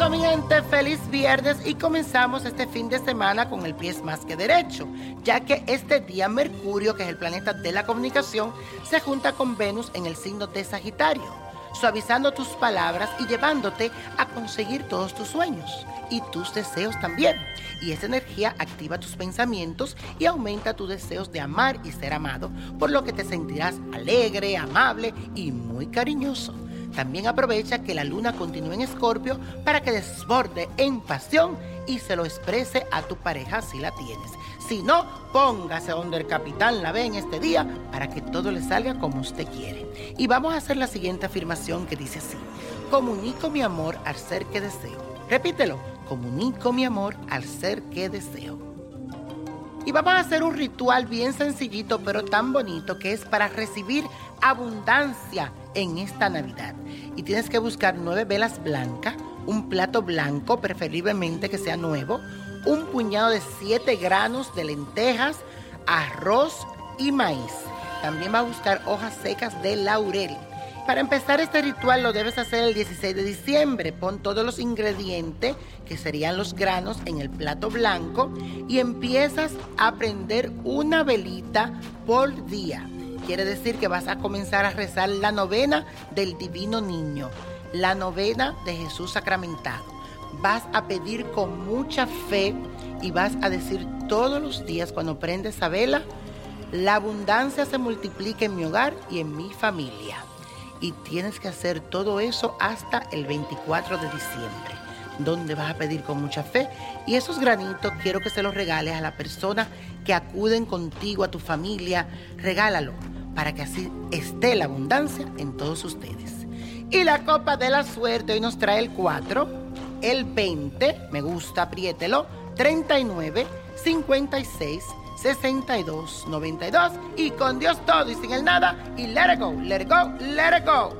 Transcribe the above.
Y esto, mi gente, feliz viernes y comenzamos este fin de semana con el pie más que derecho, ya que este día Mercurio, que es el planeta de la comunicación, se junta con Venus en el signo de Sagitario, suavizando tus palabras y llevándote a conseguir todos tus sueños y tus deseos también. Y esa energía activa tus pensamientos y aumenta tus deseos de amar y ser amado, por lo que te sentirás alegre, amable y muy cariñoso. También aprovecha que la luna continúe en Escorpio para que desborde en pasión y se lo exprese a tu pareja si la tienes. Si no, póngase donde el capitán la ve en este día para que todo le salga como usted quiere. Y vamos a hacer la siguiente afirmación que dice así. Comunico mi amor al ser que deseo. Repítelo. Comunico mi amor al ser que deseo. Y vamos a hacer un ritual bien sencillito pero tan bonito que es para recibir abundancia en esta Navidad. Y tienes que buscar nueve velas blancas, un plato blanco, preferiblemente que sea nuevo, un puñado de siete granos de lentejas, arroz y maíz. También va a buscar hojas secas de laurel. Para empezar este ritual lo debes hacer el 16 de diciembre. Pon todos los ingredientes, que serían los granos, en el plato blanco y empiezas a prender una velita por día. Quiere decir que vas a comenzar a rezar la novena del Divino Niño, la novena de Jesús sacramentado. Vas a pedir con mucha fe y vas a decir todos los días cuando prendes esa vela, la abundancia se multiplica en mi hogar y en mi familia. Y tienes que hacer todo eso hasta el 24 de diciembre, donde vas a pedir con mucha fe. Y esos granitos quiero que se los regales a la persona que acuden contigo, a tu familia. Regálalo para que así esté la abundancia en todos ustedes. Y la copa de la suerte hoy nos trae el 4, el 20, me gusta, apriételo, 39, 56, 62, 92 y con Dios todo y sin el nada y let it go, let it go, let it go.